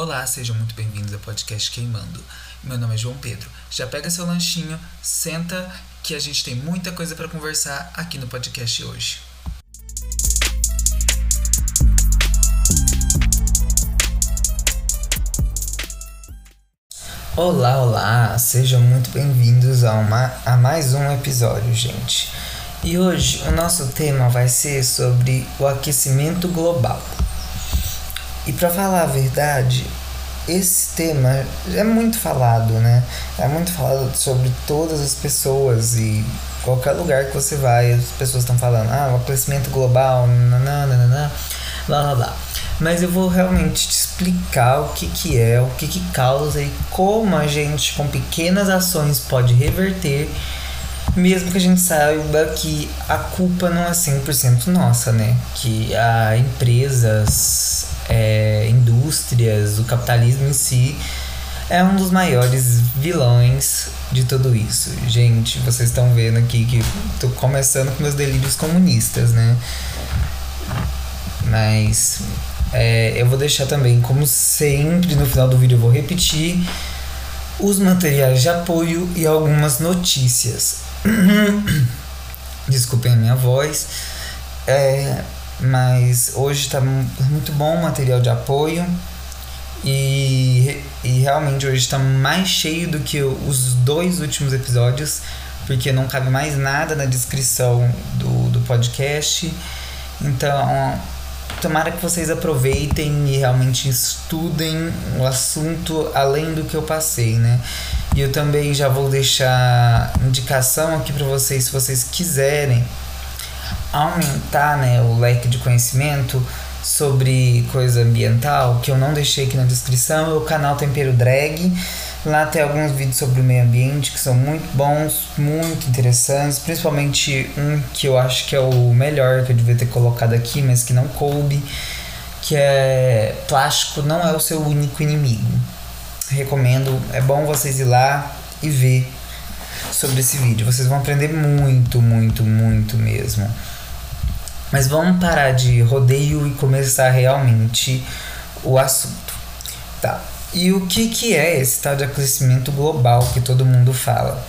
Olá, sejam muito bem-vindos ao podcast Queimando. Meu nome é João Pedro. Já pega seu lanchinho, senta que a gente tem muita coisa para conversar aqui no podcast hoje. Olá, olá, sejam muito bem-vindos a, a mais um episódio, gente. E hoje o nosso tema vai ser sobre o aquecimento global. E para falar a verdade, esse tema é muito falado, né? É muito falado sobre todas as pessoas e qualquer lugar que você vai, as pessoas estão falando, ah, o aquecimento global, nananana, blá blá blá. Mas eu vou realmente te explicar o que, que é, o que, que causa e como a gente, com pequenas ações, pode reverter, mesmo que a gente saiba que a culpa não é 100% nossa, né? Que há empresas, é, indústrias, o capitalismo em si é um dos maiores vilões de tudo isso. Gente, vocês estão vendo aqui que tô começando com meus delírios comunistas, né? Mas é, eu vou deixar também, como sempre, no final do vídeo eu vou repetir os materiais de apoio e algumas notícias. Desculpem a minha voz. É, mas hoje está muito bom o material de apoio e, e realmente hoje está mais cheio do que os dois últimos episódios, porque não cabe mais nada na descrição do, do podcast. Então, tomara que vocês aproveitem e realmente estudem o assunto além do que eu passei, né? E eu também já vou deixar indicação aqui para vocês se vocês quiserem aumentar né, o leque de conhecimento sobre coisa ambiental, que eu não deixei aqui na descrição, é o canal Tempero Drag. Lá tem alguns vídeos sobre o meio ambiente que são muito bons, muito interessantes, principalmente um que eu acho que é o melhor que eu devia ter colocado aqui, mas que não coube, que é plástico não é o seu único inimigo. Recomendo, é bom vocês ir lá e ver sobre esse vídeo. Vocês vão aprender muito, muito, muito mesmo. Mas vamos parar de rodeio e começar realmente o assunto. Tá. E o que, que é esse tal de aquecimento global que todo mundo fala?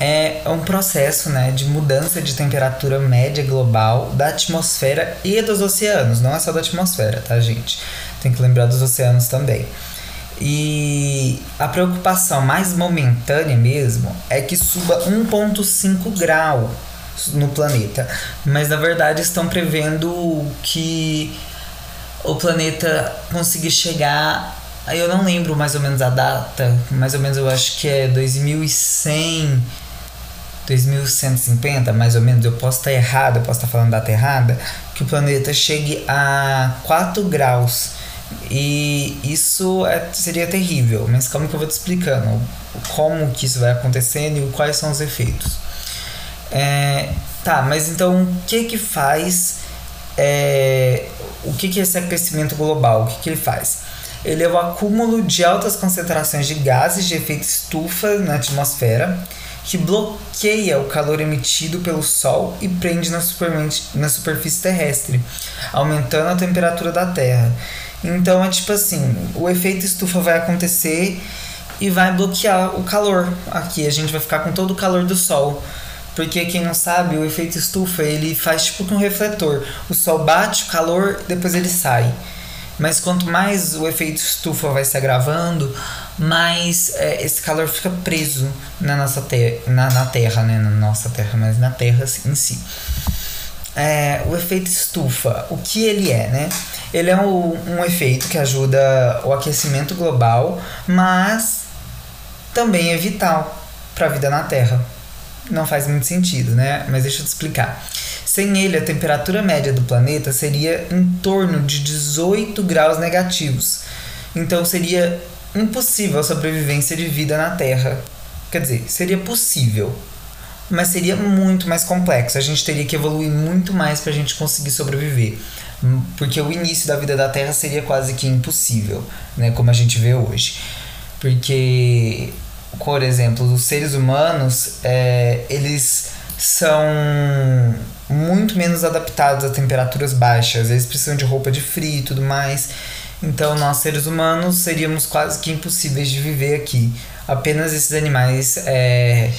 É um processo né, de mudança de temperatura média global da atmosfera e dos oceanos. Não é só da atmosfera, tá, gente? Tem que lembrar dos oceanos também. E a preocupação mais momentânea mesmo é que suba 1,5 grau no planeta. Mas na verdade estão prevendo que o planeta consiga chegar. Eu não lembro mais ou menos a data, mais ou menos eu acho que é 2100, 2150, mais ou menos. Eu posso estar errado, eu posso estar falando data errada. Que o planeta chegue a 4 graus. E isso é, seria terrível, mas como que eu vou te explicando como que isso vai acontecendo e quais são os efeitos. É, tá, mas então o que que faz é, o que que é esse aquecimento global? O que que ele faz? Ele é o acúmulo de altas concentrações de gases de efeito estufa na atmosfera que bloqueia o calor emitido pelo Sol e prende na, na superfície terrestre, aumentando a temperatura da Terra. Então é tipo assim, o efeito estufa vai acontecer e vai bloquear o calor. Aqui a gente vai ficar com todo o calor do Sol. Porque quem não sabe, o efeito estufa, ele faz tipo um refletor. O sol bate, o calor, depois ele sai. Mas quanto mais o efeito estufa vai se agravando, mais é, esse calor fica preso na nossa terra, na, na terra, né? Na nossa terra, mas na terra em si. É, o efeito estufa, o que ele é, né? Ele é um, um efeito que ajuda o aquecimento global, mas também é vital para a vida na Terra não faz muito sentido, né? Mas deixa eu te explicar. Sem ele, a temperatura média do planeta seria em torno de 18 graus negativos. Então seria impossível a sobrevivência de vida na Terra. Quer dizer, seria possível, mas seria muito mais complexo. A gente teria que evoluir muito mais para a gente conseguir sobreviver. Porque o início da vida da Terra seria quase que impossível, né? Como a gente vê hoje. Porque por exemplo, os seres humanos, é, eles são muito menos adaptados a temperaturas baixas. Eles precisam de roupa de frio e tudo mais. Então, nós seres humanos seríamos quase que impossíveis de viver aqui. Apenas esses animais é,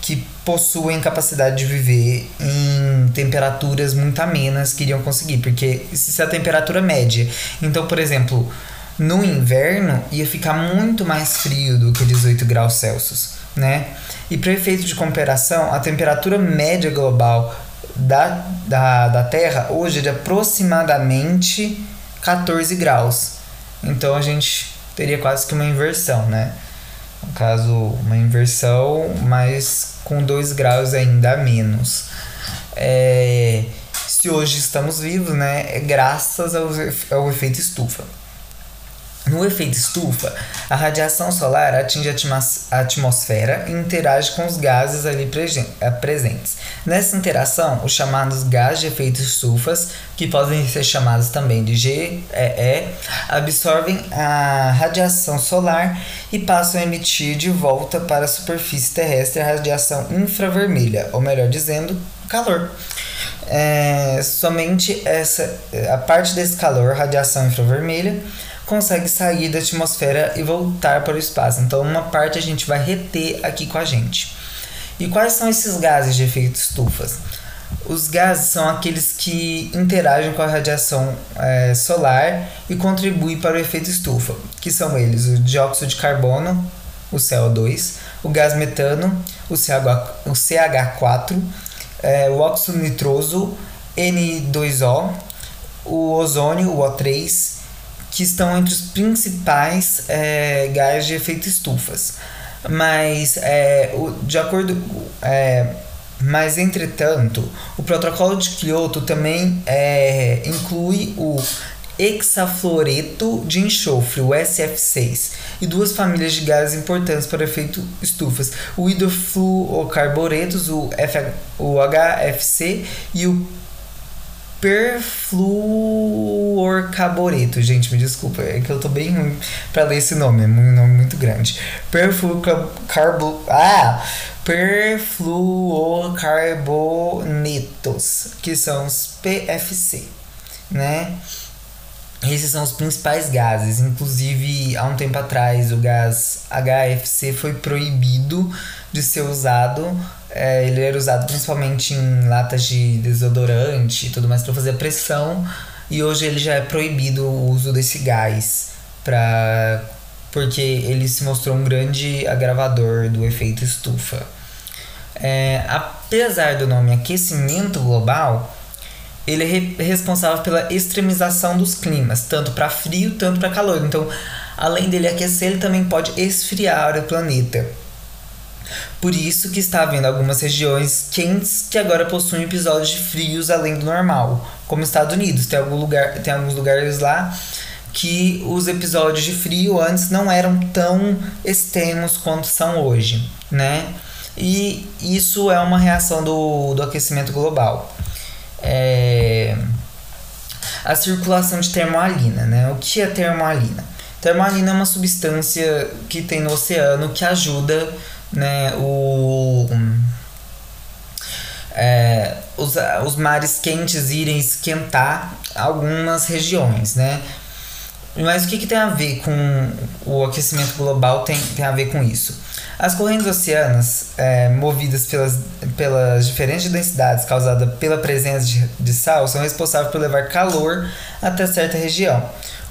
que possuem capacidade de viver em temperaturas muito amenas que iriam conseguir, porque se a temperatura média. Então, por exemplo, no inverno ia ficar muito mais frio do que 18 graus Celsius, né? E para efeito de comparação, a temperatura média global da, da, da Terra hoje é de aproximadamente 14 graus. Então a gente teria quase que uma inversão, né? No caso, uma inversão, mas com 2 graus ainda a menos. É, se hoje estamos vivos, né, é graças ao, ao efeito estufa. No efeito estufa, a radiação solar atinge a atmosfera e interage com os gases ali eh, presentes. Nessa interação, os chamados gases de efeito estufas, que podem ser chamados também de GEE, absorvem a radiação solar e passam a emitir de volta para a superfície terrestre a radiação infravermelha, ou melhor dizendo, calor. É, somente essa, a parte desse calor, radiação infravermelha, consegue sair da atmosfera e voltar para o espaço. Então, uma parte a gente vai reter aqui com a gente. E quais são esses gases de efeito estufas? Os gases são aqueles que interagem com a radiação é, solar e contribuem para o efeito estufa, que são eles o dióxido de carbono, o CO2, o gás metano, o, CH, o CH4, é, o óxido nitroso, N2O, o ozônio, o O3 que estão entre os principais é, gases de efeito estufas. Mas, é, o, de acordo. É, mas, entretanto, o protocolo de Kyoto também é, inclui o hexafluoreto de enxofre, o SF6, e duas famílias de gases importantes para efeito estufas, o hidrofluorocarboretos, o, o HFC e o perfluorcarboreto. Gente, me desculpa, é que eu tô bem ruim pra ler esse nome, é um nome muito grande. Perfluorcarbo... Ah! Perfluorocarbonetos, que são os PFC, né? Esses são os principais gases. Inclusive, há um tempo atrás, o gás HFC foi proibido de ser usado é, ele era usado principalmente em latas de desodorante e tudo mais para fazer pressão. E hoje ele já é proibido o uso desse gás pra, porque ele se mostrou um grande agravador do efeito estufa. É, apesar do nome aquecimento global, ele é re responsável pela extremização dos climas, tanto para frio, tanto para calor. Então, além dele aquecer, ele também pode esfriar o planeta. Por isso que está havendo algumas regiões quentes que agora possuem episódios de frios além do normal, como Estados Unidos. Tem, algum lugar, tem alguns lugares lá que os episódios de frio antes não eram tão extremos quanto são hoje, né? E isso é uma reação do, do aquecimento global. É... A circulação de termoalina, né? O que é termoalina? Termoalina é uma substância que tem no oceano que ajuda né, o, é, os, os mares quentes irem esquentar algumas regiões, né? Mas o que, que tem a ver com o aquecimento global tem, tem a ver com isso? As correntes oceanas, é, movidas pelas, pelas diferentes densidades causadas pela presença de, de sal, são responsáveis por levar calor até certa região.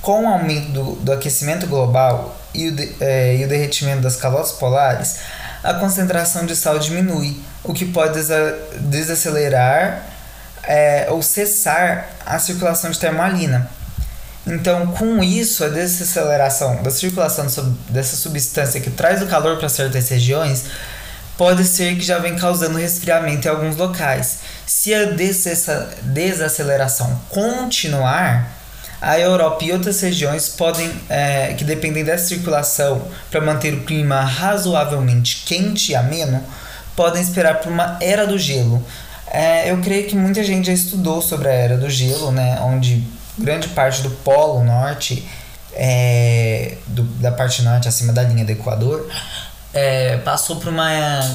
Com o aumento do, do aquecimento global e o, de, é, e o derretimento das calotas polares, a concentração de sal diminui, o que pode desacelerar é, ou cessar a circulação de termalina. Então, com isso, a desaceleração da circulação dessa substância que traz o calor para certas regiões pode ser que já vem causando resfriamento em alguns locais. Se a desaceleração continuar, a Europa e outras regiões podem é, que dependem dessa circulação para manter o clima razoavelmente quente e ameno podem esperar por uma era do gelo. É, eu creio que muita gente já estudou sobre a era do gelo, né, onde grande parte do polo norte, é, do, da parte norte acima da linha do Equador, é, passou por uma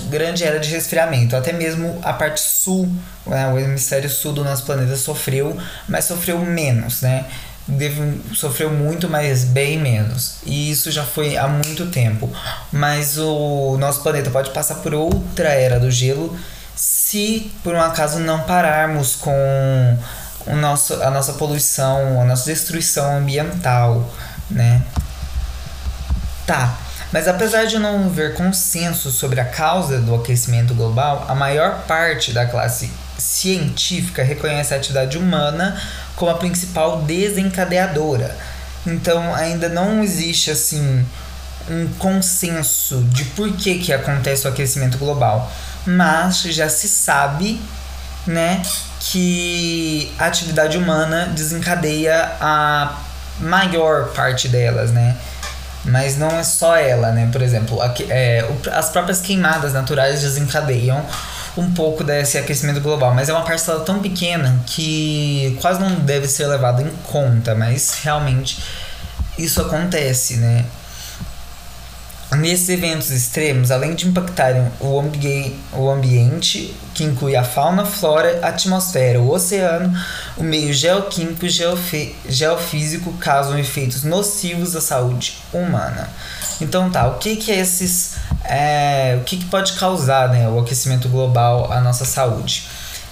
grande era de resfriamento. Até mesmo a parte sul, né, o hemisfério sul do nosso planeta sofreu, mas sofreu menos, né? Deve, sofreu muito, mas bem menos. E isso já foi há muito tempo. Mas o nosso planeta pode passar por outra era do gelo se por um acaso não pararmos com o nosso, a nossa poluição, a nossa destruição ambiental, né? Tá. Mas apesar de não haver consenso sobre a causa do aquecimento global, a maior parte da classe científica reconhece a atividade humana como a principal desencadeadora. Então ainda não existe assim um consenso de por que, que acontece o aquecimento global, mas já se sabe, né, que a atividade humana desencadeia a maior parte delas, né? Mas não é só ela, né? Por exemplo, aqui, é, as próprias queimadas naturais desencadeiam um pouco desse aquecimento global, mas é uma parcela tão pequena que quase não deve ser levada em conta, mas realmente isso acontece, né? Nesses eventos extremos, além de impactarem o, ambi o ambiente, que inclui a fauna, flora, atmosfera, o oceano, o meio geoquímico e geofísico, causam efeitos nocivos à saúde humana. Então tá, o que que é esses. É, o que, que pode causar né, o aquecimento global à nossa saúde?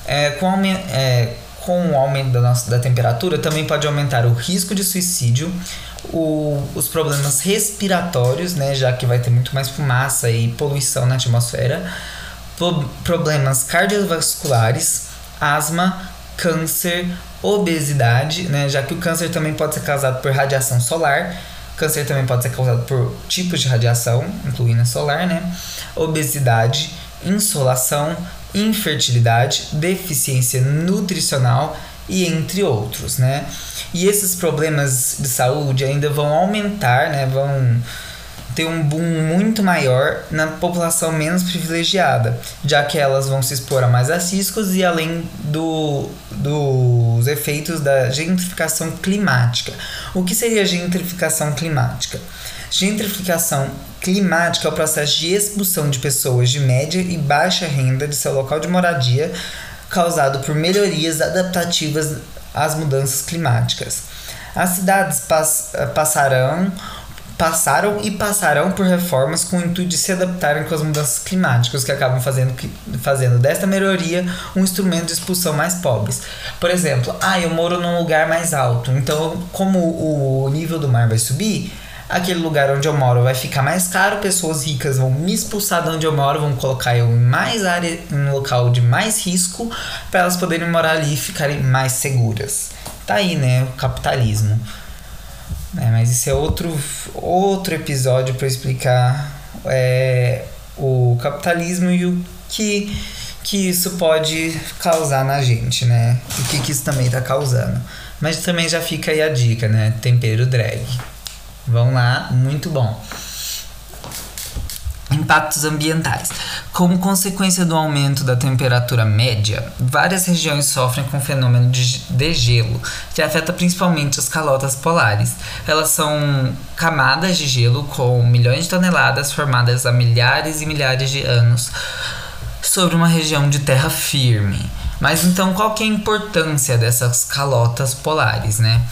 É, com, é, com o aumento da, nossa, da temperatura, também pode aumentar o risco de suicídio, o, os problemas respiratórios, né, já que vai ter muito mais fumaça e poluição na atmosfera, pro, problemas cardiovasculares, asma, câncer, obesidade, né, já que o câncer também pode ser causado por radiação solar, câncer também pode ser causado por tipos de radiação, incluindo a solar, né, obesidade, insolação, infertilidade, deficiência nutricional e entre outros, né? E esses problemas de saúde ainda vão aumentar, né? Vão ter um boom muito maior na população menos privilegiada, já que elas vão se expor a mais riscos e além do, dos efeitos da gentrificação climática. O que seria gentrificação climática? Gentrificação climática é o processo de expulsão de pessoas de média e baixa renda de seu local de moradia causado por melhorias adaptativas às mudanças climáticas. As cidades pass passarão passaram e passarão por reformas com o intuito de se adaptarem com as mudanças climáticas, que acabam fazendo, fazendo desta melhoria um instrumento de expulsão mais pobres. Por exemplo, ah, eu moro num lugar mais alto, então como o nível do mar vai subir, aquele lugar onde eu moro vai ficar mais caro, pessoas ricas vão me expulsar de onde eu moro, vão colocar eu em mais área, em um local de mais risco, para elas poderem morar ali e ficarem mais seguras. Tá aí, né, o capitalismo. É, mas isso é outro, outro episódio para explicar é, o capitalismo e o que, que isso pode causar na gente, né? O que, que isso também está causando. Mas também já fica aí a dica, né? Tempero drag. Vão lá, muito bom. Impactos ambientais. Como consequência do aumento da temperatura média, várias regiões sofrem com o fenômeno de degelo, que afeta principalmente as calotas polares. Elas são camadas de gelo com milhões de toneladas formadas há milhares e milhares de anos sobre uma região de terra firme. Mas então qual que é a importância dessas calotas polares, né?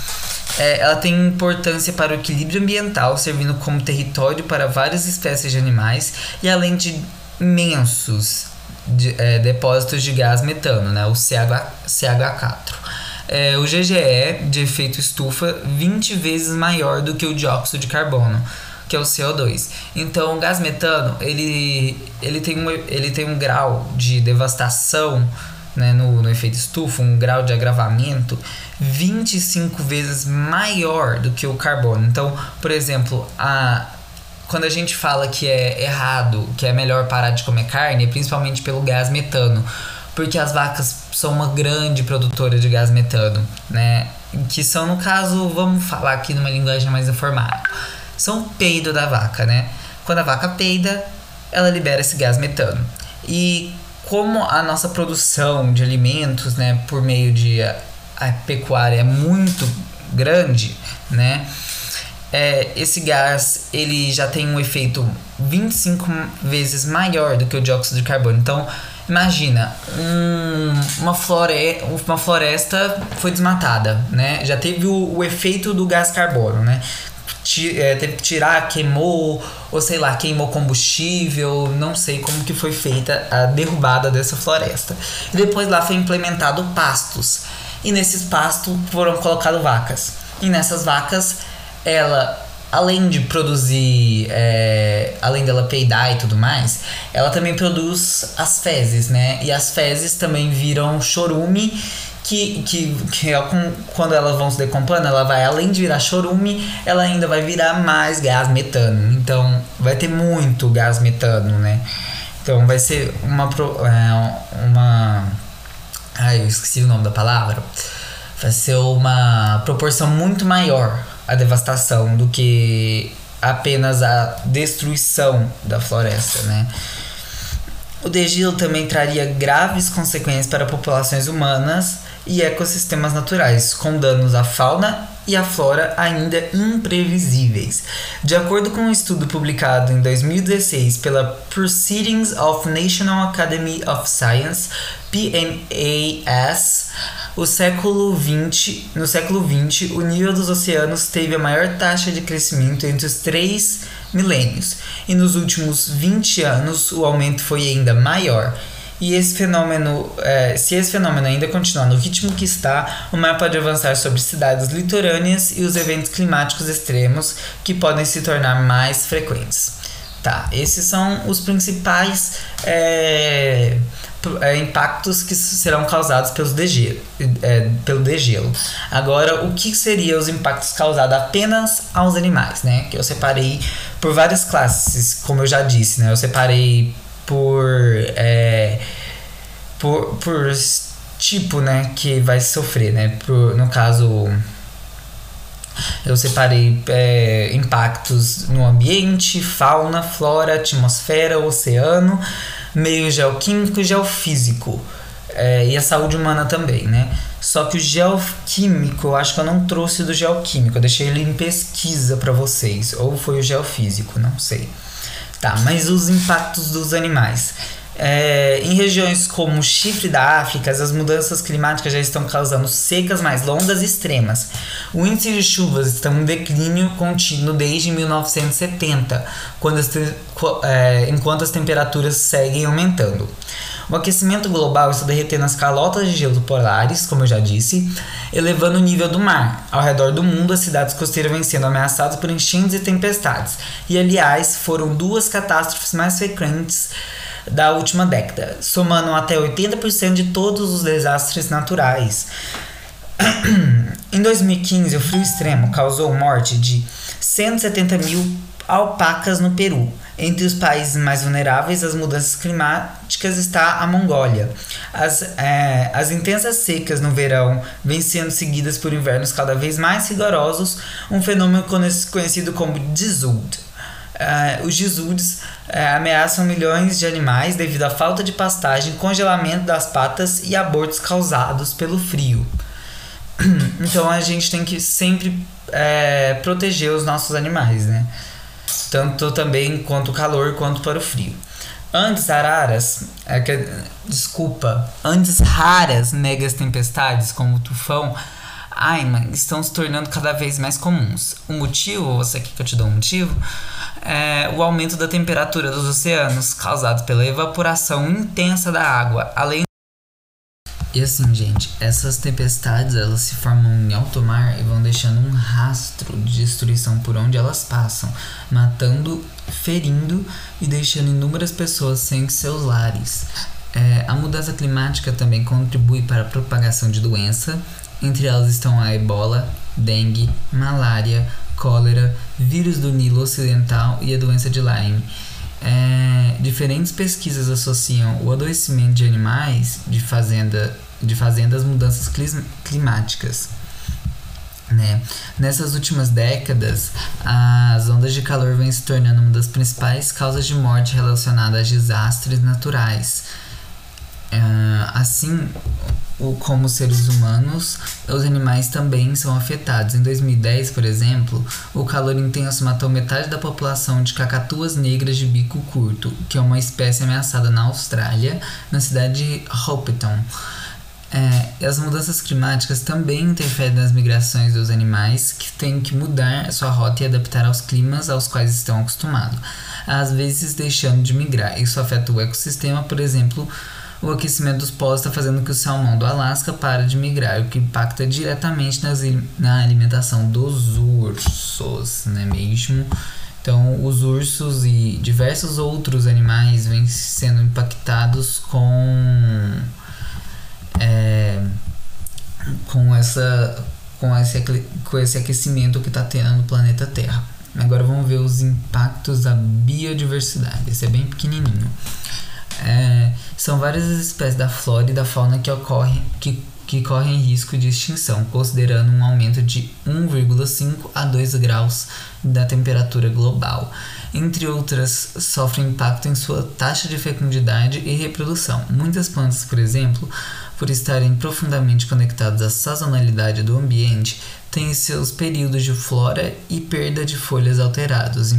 É, ela tem importância para o equilíbrio ambiental, servindo como território para várias espécies de animais e além de imensos de, é, depósitos de gás metano, né, o CH, CH4. É, o GGE de efeito estufa 20 vezes maior do que o dióxido de carbono, que é o CO2. Então, o gás metano ele, ele, tem, um, ele tem um grau de devastação né, no, no efeito estufa, um grau de agravamento 25 vezes maior do que o carbono. Então, por exemplo, a, quando a gente fala que é errado, que é melhor parar de comer carne, principalmente pelo gás metano, porque as vacas são uma grande produtora de gás metano, né? Que são, no caso, vamos falar aqui numa linguagem mais informada, são o peido da vaca, né? Quando a vaca peida, ela libera esse gás metano. E como a nossa produção de alimentos, né, por meio de a, a pecuária é muito grande, né, é, esse gás ele já tem um efeito 25 vezes maior do que o dióxido de carbono. Então, Imagina, um, uma, flore uma floresta foi desmatada, né? Já teve o, o efeito do gás carbono, né? É, teve que tirar, queimou, ou sei lá, queimou combustível, não sei como que foi feita a derrubada dessa floresta. E depois lá foi implementado pastos. E nesses pastos foram colocadas vacas. E nessas vacas, ela, além de produzir, é, além dela peidar e tudo mais, ela também produz as fezes, né? E as fezes também viram chorume que, que, que é quando elas vão se decompondo, ela vai além de virar chorume, ela ainda vai virar mais gás metano. Então vai ter muito gás metano, né? Então vai ser uma. É, uma ai, eu esqueci o nome da palavra. Vai ser uma proporção muito maior a devastação do que apenas a destruição da floresta, né? O degelo também traria graves consequências para populações humanas e ecossistemas naturais, com danos à fauna e à flora ainda imprevisíveis. De acordo com um estudo publicado em 2016 pela Proceedings of National Academy of Science, PNAS, o século 20, no século XX, o nível dos oceanos teve a maior taxa de crescimento entre os três milênios, e nos últimos 20 anos o aumento foi ainda maior e esse fenômeno, é, se esse fenômeno ainda continuar no ritmo que está, o mar pode avançar sobre cidades litorâneas e os eventos climáticos extremos que podem se tornar mais frequentes. Tá, esses são os principais é, é, impactos que serão causados pelos degelo, é, pelo degelo. Agora, o que seriam os impactos causados apenas aos animais, né? Que eu separei por várias classes, como eu já disse, né? Eu separei por, é, por, por tipo, né, que vai sofrer, né? Por, no caso, eu separei é, impactos no ambiente, fauna, flora, atmosfera, oceano, meio geoquímico e geofísico. É, e a saúde humana também, né? Só que o geoquímico, eu acho que eu não trouxe do geoquímico, eu deixei ele em pesquisa para vocês. Ou foi o geofísico, não sei. Tá, mas os impactos dos animais. É, em regiões como o chifre da África, as mudanças climáticas já estão causando secas mais longas e extremas. O índice de chuvas está em declínio contínuo desde 1970, quando as é, enquanto as temperaturas seguem aumentando. O aquecimento global está derretendo as calotas de gelo polares, como eu já disse, elevando o nível do mar. Ao redor do mundo, as cidades costeiras vêm sendo ameaçadas por enchentes e tempestades. E, aliás, foram duas catástrofes mais frequentes da última década, somando até 80% de todos os desastres naturais. em 2015, o frio extremo causou morte de 170 mil alpacas no Peru. Entre os países mais vulneráveis às mudanças climáticas está a Mongólia. As, é, as intensas secas no verão vêm sendo seguidas por invernos cada vez mais rigorosos, um fenômeno conhecido como desud. É, os desúdios é, ameaçam milhões de animais devido à falta de pastagem, congelamento das patas e abortos causados pelo frio. Então a gente tem que sempre é, proteger os nossos animais, né? Tanto também quanto calor quanto para o frio. Antes araras, é que, desculpa, antes raras megas tempestades como o tufão Ayman estão se tornando cada vez mais comuns. O motivo, você quer que eu te dou um motivo? É o aumento da temperatura dos oceanos, causado pela evaporação intensa da água, além e assim, gente, essas tempestades elas se formam em alto mar e vão deixando um rastro de destruição por onde elas passam, matando, ferindo e deixando inúmeras pessoas sem seus lares. É, a mudança climática também contribui para a propagação de doença, entre elas estão a ebola, dengue, malária, cólera, vírus do Nilo Ocidental e a doença de Lyme. É, diferentes pesquisas associam o adoecimento de animais de fazenda de fazendo as mudanças climáticas. Né? Nessas últimas décadas, as ondas de calor vêm se tornando uma das principais causas de morte relacionadas a desastres naturais. Uh, assim como seres humanos, os animais também são afetados. Em 2010, por exemplo, o calor intenso matou metade da população de cacatuas negras de bico curto, que é uma espécie ameaçada na Austrália, na cidade de Hopetoun. É, as mudanças climáticas também interferem nas migrações dos animais, que têm que mudar sua rota e adaptar aos climas aos quais estão acostumados, às vezes deixando de migrar. Isso afeta o ecossistema, por exemplo, o aquecimento dos polos está fazendo que o salmão do Alasca pare de migrar, o que impacta diretamente nas, na alimentação dos ursos, não é mesmo? Então, os ursos e diversos outros animais vêm sendo impactados com é, com essa com esse, com esse aquecimento que está tendo no planeta Terra. Agora vamos ver os impactos da biodiversidade. Esse é bem pequenininho. É, são várias as espécies da flora e da fauna que ocorrem que, que correm risco de extinção, considerando um aumento de 1,5 a 2 graus da temperatura global. Entre outras, sofrem impacto em sua taxa de fecundidade e reprodução. Muitas plantas, por exemplo, por estarem profundamente conectadas à sazonalidade do ambiente, têm seus períodos de flora e perda de folhas alterados,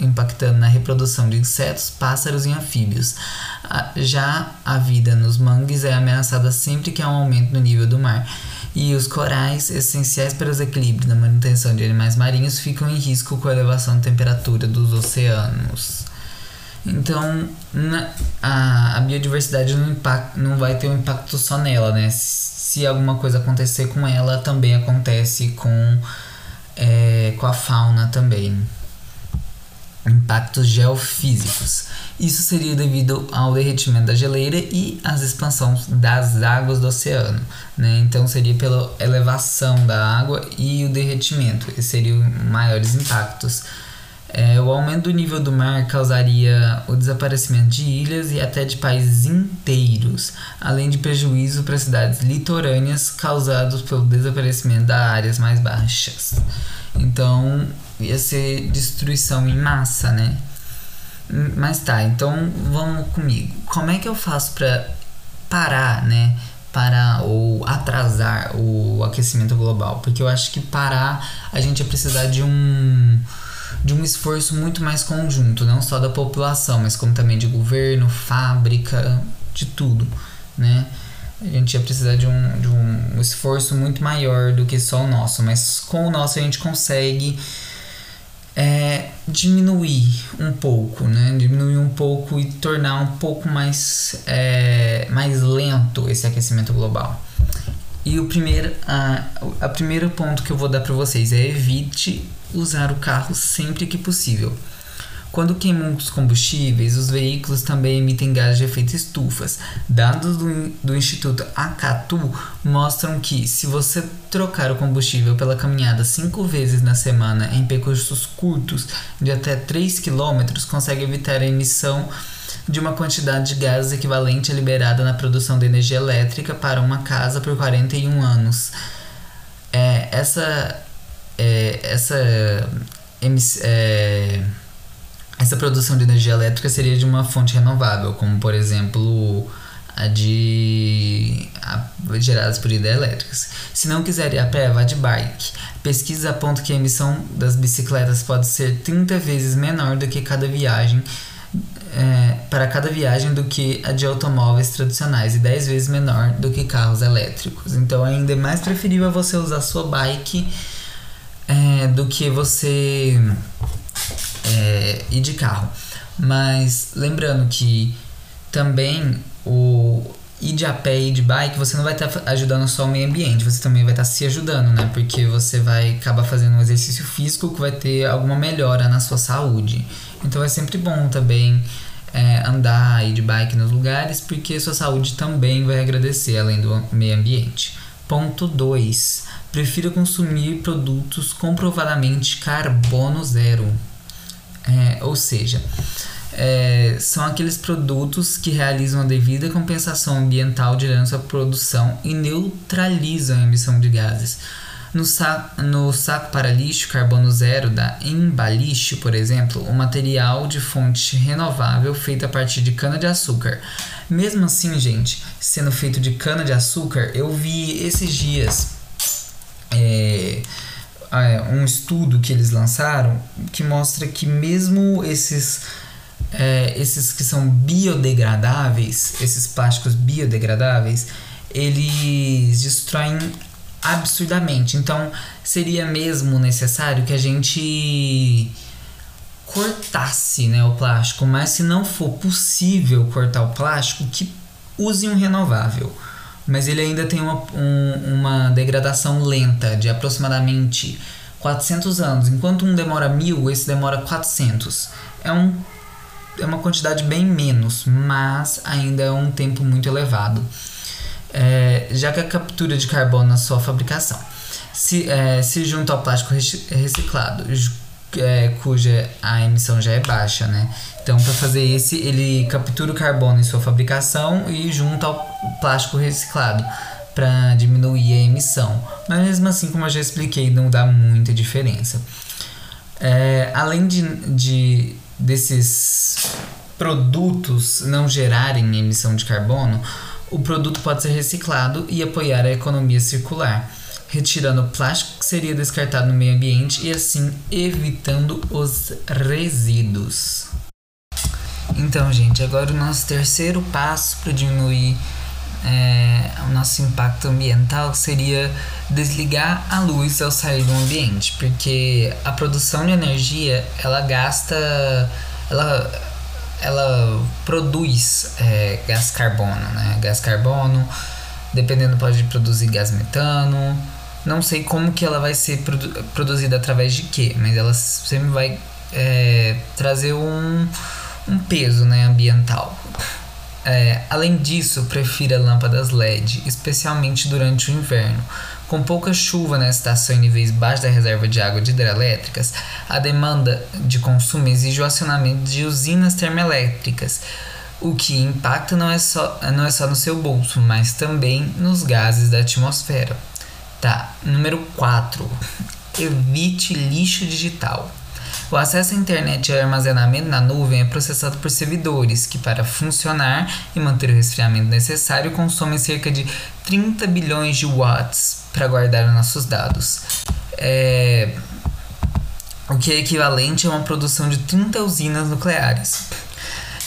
impactando na reprodução de insetos, pássaros e anfíbios. Já a vida nos mangues é ameaçada sempre que há um aumento no nível do mar, e os corais, essenciais para os equilíbrios na manutenção de animais marinhos, ficam em risco com a elevação da temperatura dos oceanos. Então, na, a, a biodiversidade não, impact, não vai ter um impacto só nela, né? Se alguma coisa acontecer com ela, também acontece com, é, com a fauna também impactos geofísicos. Isso seria devido ao derretimento da geleira e às expansões das águas do oceano. Né? Então seria pela elevação da água e o derretimento. Esses seriam maiores impactos. É, o aumento do nível do mar causaria o desaparecimento de ilhas e até de países inteiros, além de prejuízo para cidades litorâneas causados pelo desaparecimento das áreas mais baixas. Então, ia ser destruição em massa, né? Mas tá, então vamos comigo. Como é que eu faço para parar, né? Parar ou atrasar o aquecimento global? Porque eu acho que parar a gente ia precisar de um de um esforço muito mais conjunto, não só da população, mas como também de governo, fábrica, de tudo, né? A gente ia precisar de um, de um esforço muito maior do que só o nosso, mas com o nosso a gente consegue é, diminuir um pouco, né? Diminuir um pouco e tornar um pouco mais, é, mais lento esse aquecimento global. E o primeiro, a, a primeiro ponto que eu vou dar para vocês é evite usar o carro sempre que possível. Quando queimam os combustíveis, os veículos também emitem gases de efeito estufas. Dados do, do Instituto Acatu mostram que, se você trocar o combustível pela caminhada cinco vezes na semana em percursos curtos de até 3 km, consegue evitar a emissão de uma quantidade de gases equivalente à liberada na produção de energia elétrica para uma casa por 41 anos. É, essa. É, essa. É, essa produção de energia elétrica seria de uma fonte renovável, como por exemplo a de a, geradas por hidrelétricas. Se não quiser ir a pé, vá de bike. Pesquisas apontam que a emissão das bicicletas pode ser 30 vezes menor do que cada viagem é, para cada viagem do que a de automóveis tradicionais e 10 vezes menor do que carros elétricos. Então ainda é mais preferível você usar sua bike é, do que você é, ir de carro. Mas lembrando que também o ir de a pé e de bike, você não vai estar tá ajudando só o meio ambiente, você também vai estar tá se ajudando, né? Porque você vai acabar fazendo um exercício físico que vai ter alguma melhora na sua saúde. Então é sempre bom também é, andar e de bike nos lugares, porque sua saúde também vai agradecer, além do meio ambiente. Ponto 2. Prefira consumir produtos comprovadamente carbono zero. É, ou seja, é, são aqueles produtos que realizam a devida compensação ambiental durante sua produção e neutralizam a emissão de gases. No, sa no saco para lixo carbono zero da Embalixo, por exemplo, o material de fonte renovável feito a partir de cana-de-açúcar Mesmo assim, gente, sendo feito de cana de açúcar, eu vi esses dias é, é, um estudo que eles lançaram que mostra que mesmo esses é, esses que são biodegradáveis, esses plásticos biodegradáveis, eles destroem absurdamente. Então, seria mesmo necessário que a gente cortasse né, o plástico, mas se não for possível cortar o plástico, que use um renovável. Mas ele ainda tem uma, um, uma degradação lenta de aproximadamente 400 anos. Enquanto um demora mil, esse demora 400. É, um, é uma quantidade bem menos, mas ainda é um tempo muito elevado. É, já que a captura de carbono na sua fabricação se, é, se junta ao plástico reciclado, é, cuja a emissão já é baixa, né? Então, para fazer esse, ele captura o carbono em sua fabricação e junta ao plástico reciclado para diminuir a emissão. Mas mesmo assim, como eu já expliquei, não dá muita diferença. É, além de, de desses produtos não gerarem emissão de carbono, o produto pode ser reciclado e apoiar a economia circular retirando o plástico que seria descartado no meio ambiente e assim evitando os resíduos. Então, gente, agora o nosso terceiro passo para diminuir é, o nosso impacto ambiental seria desligar a luz ao sair do ambiente, porque a produção de energia ela gasta, ela, ela produz é, gás carbono, né? Gás carbono, dependendo pode produzir gás metano, não sei como que ela vai ser produ produzida através de quê, mas ela sempre vai é, trazer um, um peso né, ambiental. É, além disso, prefira lâmpadas LED, especialmente durante o inverno. Com pouca chuva na estação em níveis baixos da reserva de água de hidrelétricas, a demanda de consumo exige o acionamento de usinas termoelétricas, o que impacta não é, só, não é só no seu bolso, mas também nos gases da atmosfera. Tá, número 4. Evite lixo digital. O acesso à internet e armazenamento na nuvem é processado por servidores que, para funcionar e manter o resfriamento necessário, consomem cerca de 30 bilhões de watts para guardar nossos dados. É... O que é equivalente a uma produção de 30 usinas nucleares.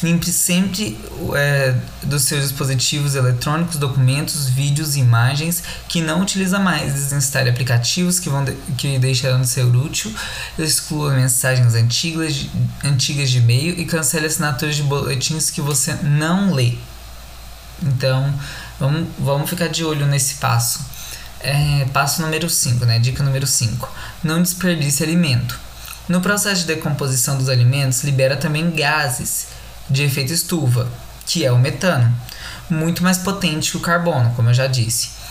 Limpe sempre é, dos seus dispositivos eletrônicos, documentos, vídeos, imagens que não utiliza mais. Desinstale aplicativos que, vão de, que deixarão de ser útil. Exclua mensagens antigas, antigas de e-mail e cancele assinaturas de boletins que você não lê. Então, vamos, vamos ficar de olho nesse passo. É, passo número 5, né? Dica número 5. Não desperdice alimento. No processo de decomposição dos alimentos, libera também gases de efeito estufa, que é o metano, muito mais potente que o carbono, como eu já disse.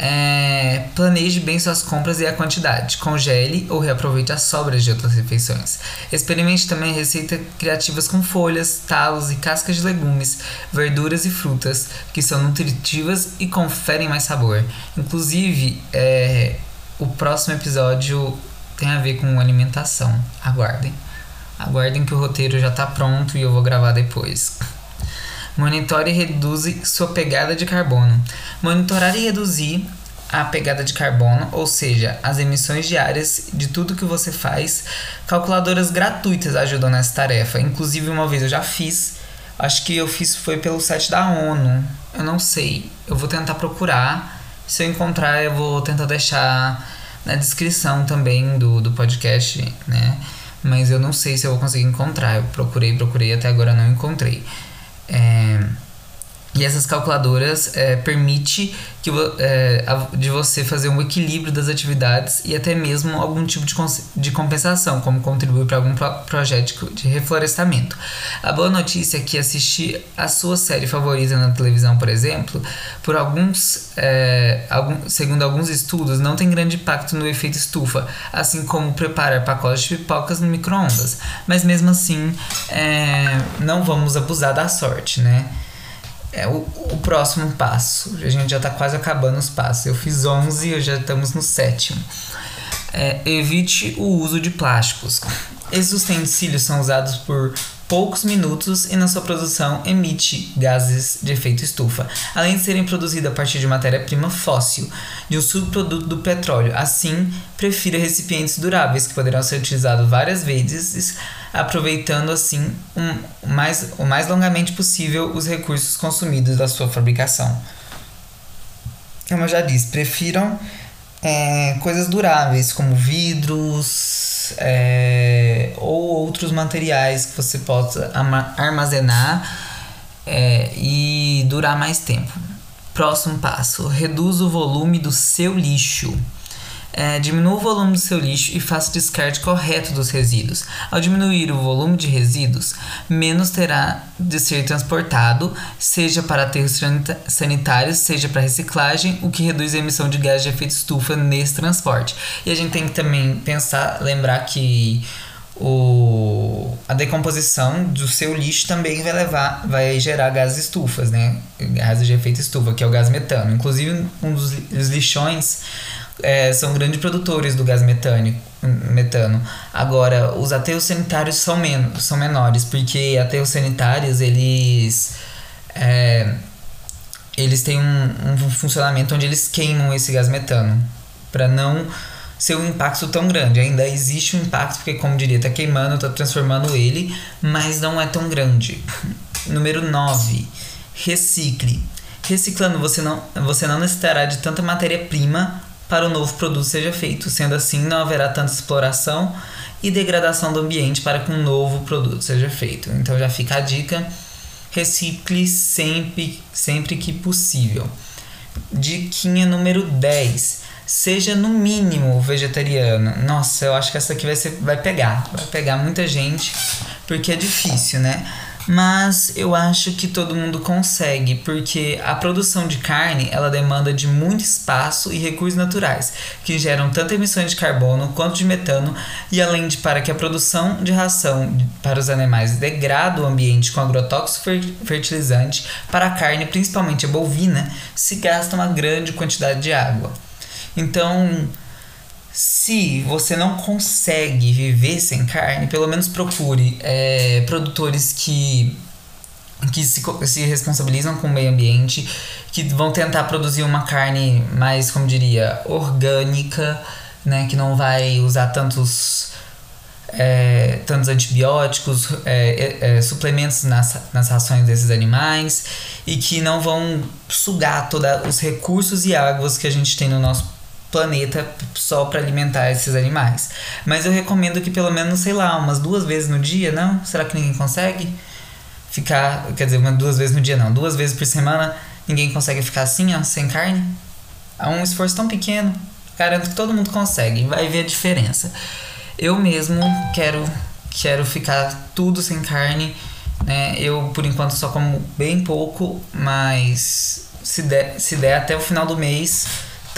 É, planeje bem suas compras e a quantidade. Congele ou reaproveite as sobras de outras refeições. Experimente também receitas criativas com folhas, talos e cascas de legumes, verduras e frutas, que são nutritivas e conferem mais sabor. Inclusive, é, o próximo episódio tem a ver com alimentação. Aguardem. Aguardem que o roteiro já está pronto e eu vou gravar depois. Monitore e reduz sua pegada de carbono. Monitorar e reduzir a pegada de carbono, ou seja, as emissões diárias de tudo que você faz. Calculadoras gratuitas ajudam nessa tarefa. Inclusive, uma vez eu já fiz, acho que eu fiz foi pelo site da ONU. Eu não sei, eu vou tentar procurar. Se eu encontrar, eu vou tentar deixar na descrição também do, do podcast, né? Mas eu não sei se eu vou conseguir encontrar. Eu procurei, procurei, até agora não encontrei. É, e essas calculadoras é, permite que, é, de você fazer um equilíbrio das atividades e até mesmo algum tipo de, de compensação, como contribuir para algum pro projeto de reflorestamento. A boa notícia é que assistir a sua série favorita na televisão, por exemplo, por alguns, é, algum, segundo alguns estudos, não tem grande impacto no efeito estufa, assim como preparar pacotes de pipocas no micro-ondas. Mas mesmo assim, é, não vamos abusar da sorte, né? É o, o próximo passo. A gente já está quase acabando os passos. Eu fiz 11 e já estamos no sétimo. É, evite o uso de plásticos. Esses utensílios são usados por poucos minutos e na sua produção emite gases de efeito estufa, além de serem produzidas a partir de matéria-prima fóssil, de um subproduto do petróleo. Assim, prefira recipientes duráveis que poderão ser utilizados várias vezes, aproveitando assim um, mais, o mais longamente possível os recursos consumidos da sua fabricação. Como eu já disse, prefiram é, coisas duráveis, como vidros é, ou outros materiais que você possa armazenar é, e durar mais tempo. Próximo passo: reduz o volume do seu lixo é, diminua o volume do seu lixo e faça o descarte correto dos resíduos. Ao diminuir o volume de resíduos, menos terá de ser transportado, seja para aterros sanitários, seja para reciclagem, o que reduz a emissão de gás de efeito estufa nesse transporte. E a gente tem que também pensar, lembrar que o, a decomposição do seu lixo também vai levar, vai gerar gases estufas, né? Gases de efeito estufa, que é o gás metano. Inclusive, um dos lixões é, são grandes produtores do gás metânico, metano. Agora, os aterros sanitários são, men são menores, porque aterros sanitários, eles... É, eles têm um, um funcionamento onde eles queimam esse gás metano, para não ser um impacto tão grande. Ainda existe um impacto, porque, como diria, tá queimando, tá transformando ele, mas não é tão grande. Número 9. Recicle. Reciclando, você não, você não necessitará de tanta matéria-prima para o novo produto seja feito. Sendo assim, não haverá tanta exploração e degradação do ambiente para que um novo produto seja feito. Então já fica a dica: recicle sempre, sempre que possível. Diquinha número 10. Seja no mínimo vegetariano. Nossa, eu acho que essa aqui vai, ser, vai pegar. Vai pegar muita gente, porque é difícil, né? Mas eu acho que todo mundo consegue, porque a produção de carne ela demanda de muito espaço e recursos naturais, que geram tanto emissões de carbono quanto de metano, e além de para que a produção de ração para os animais degrada o ambiente com agrotóxico fertilizante, para a carne, principalmente a bovina, se gasta uma grande quantidade de água. Então, se você não consegue viver sem carne, pelo menos procure é, produtores que, que se, se responsabilizam com o meio ambiente, que vão tentar produzir uma carne mais, como diria, orgânica, né, que não vai usar tantos. É, tantos antibióticos, é, é, é suplementos nas, nas rações desses animais e que não vão sugar todos os recursos e águas que a gente tem no nosso planeta só para alimentar esses animais. Mas eu recomendo que pelo menos, sei lá, umas duas vezes no dia, não? Será que ninguém consegue ficar, quer dizer, umas duas vezes no dia não, duas vezes por semana, ninguém consegue ficar assim, ó, sem carne? É um esforço tão pequeno. Garanto que todo mundo consegue, vai ver a diferença. Eu mesmo quero quero ficar tudo sem carne, né? Eu por enquanto só como bem pouco, mas se der, se der até o final do mês,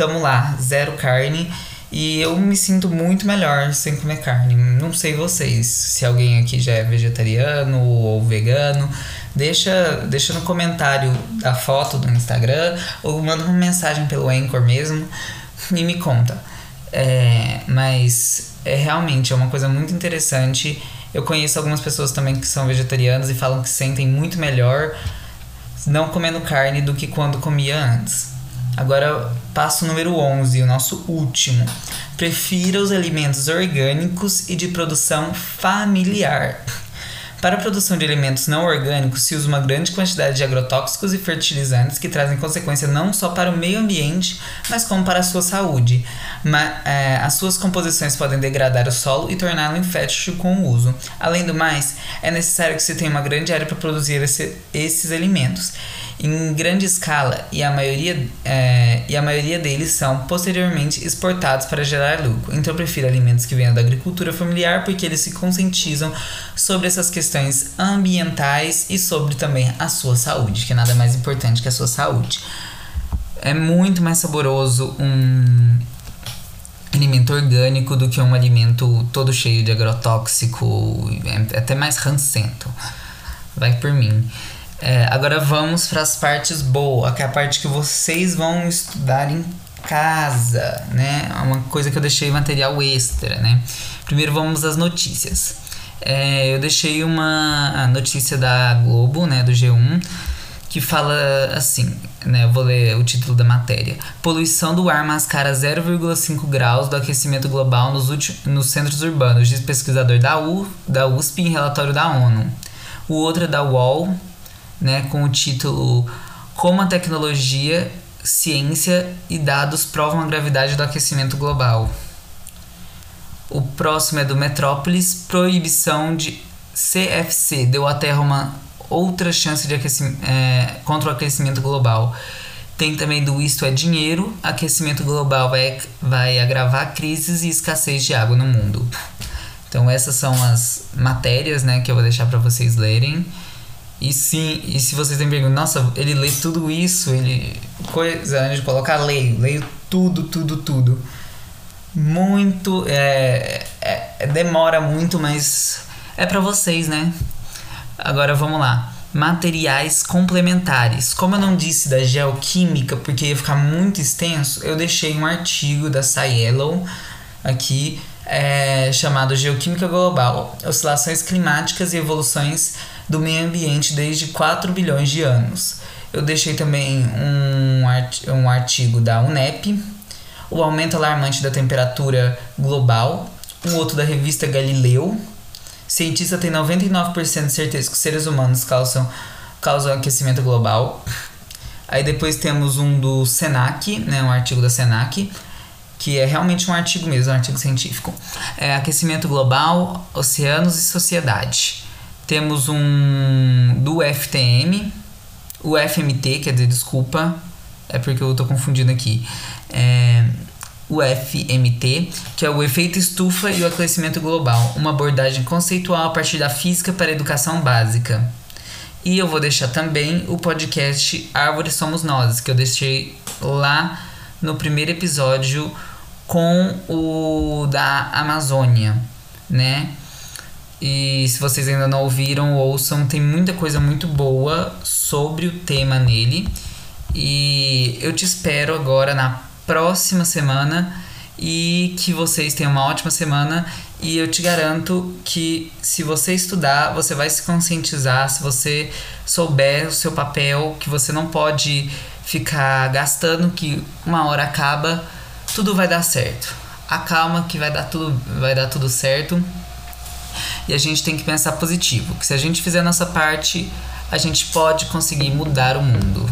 tamo lá, zero carne. E eu me sinto muito melhor sem comer carne. Não sei vocês, se alguém aqui já é vegetariano ou vegano. Deixa, deixa no comentário a foto do Instagram ou manda uma mensagem pelo Anchor mesmo e me conta. É, mas é realmente é uma coisa muito interessante. Eu conheço algumas pessoas também que são vegetarianas e falam que sentem muito melhor não comendo carne do que quando comia antes. Agora, passo número 11, o nosso último. Prefira os alimentos orgânicos e de produção familiar. Para a produção de alimentos não orgânicos, se usa uma grande quantidade de agrotóxicos e fertilizantes que trazem consequência não só para o meio ambiente, mas como para a sua saúde. Mas, é, as suas composições podem degradar o solo e torná-lo infértil com o uso. Além do mais, é necessário que se tenha uma grande área para produzir esse, esses alimentos em grande escala e a maioria, é, e a maioria deles são posteriormente exportados para gerar lucro. Então eu prefiro alimentos que venham da agricultura familiar porque eles se conscientizam sobre essas questões ambientais e sobre também a sua saúde, que é nada mais importante que a sua saúde. É muito mais saboroso um alimento orgânico do que um alimento todo cheio de agrotóxico, é até mais rancento. Vai por mim. É, agora vamos para as partes boas, que é a parte que vocês vão estudar em casa, né? É uma coisa que eu deixei material extra, né? Primeiro vamos às notícias. É, eu deixei uma notícia da Globo, né, do G1, que fala assim, né, eu vou ler o título da matéria. Poluição do ar mascara 0,5 graus do aquecimento global nos, nos centros urbanos, diz pesquisador da, U, da USP em relatório da ONU. O outro é da UOL, né, com o título Como a tecnologia, ciência e dados provam a gravidade do aquecimento global. O próximo é do Metrópolis, proibição de CFC deu à Terra uma outra chance de aquecimento, é, contra o aquecimento global. Tem também do Isto é Dinheiro, aquecimento global vai, vai agravar crises e escassez de água no mundo. Então essas são as matérias né, que eu vou deixar para vocês lerem. E sim, e se vocês têm pergunta, nossa, ele lê tudo isso, ele. Coisa, antes de colocar, leio, leio tudo, tudo, tudo muito. É, é, demora muito, mas é para vocês, né? Agora vamos lá. Materiais complementares. Como eu não disse da geoquímica, porque ia ficar muito extenso, eu deixei um artigo da Scielo aqui é, chamado Geoquímica Global: Oscilações Climáticas e Evoluções do Meio Ambiente desde 4 bilhões de anos. Eu deixei também um, art um artigo da UNEP, o aumento alarmante da temperatura global, um outro da revista Galileu. Cientista tem 99% de certeza que os seres humanos causam, causam aquecimento global. Aí depois temos um do Senac, né, um artigo da Senac, que é realmente um artigo mesmo, um artigo científico. É aquecimento global, oceanos e sociedade. Temos um do FTM, o FMT, quer dizer, desculpa, é porque eu tô confundindo aqui. É, o FMT, que é o efeito estufa e o aquecimento global, uma abordagem conceitual a partir da física para a educação básica. E eu vou deixar também o podcast Árvores Somos Nós, que eu deixei lá no primeiro episódio com o da Amazônia, né? E se vocês ainda não ouviram, ouçam, tem muita coisa muito boa sobre o tema nele. E eu te espero agora na próxima semana e que vocês tenham uma ótima semana. E eu te garanto que se você estudar, você vai se conscientizar, se você souber o seu papel, que você não pode ficar gastando, que uma hora acaba, tudo vai dar certo. Acalma que vai dar tudo, vai dar tudo certo. E a gente tem que pensar positivo, que se a gente fizer a nossa parte, a gente pode conseguir mudar o mundo.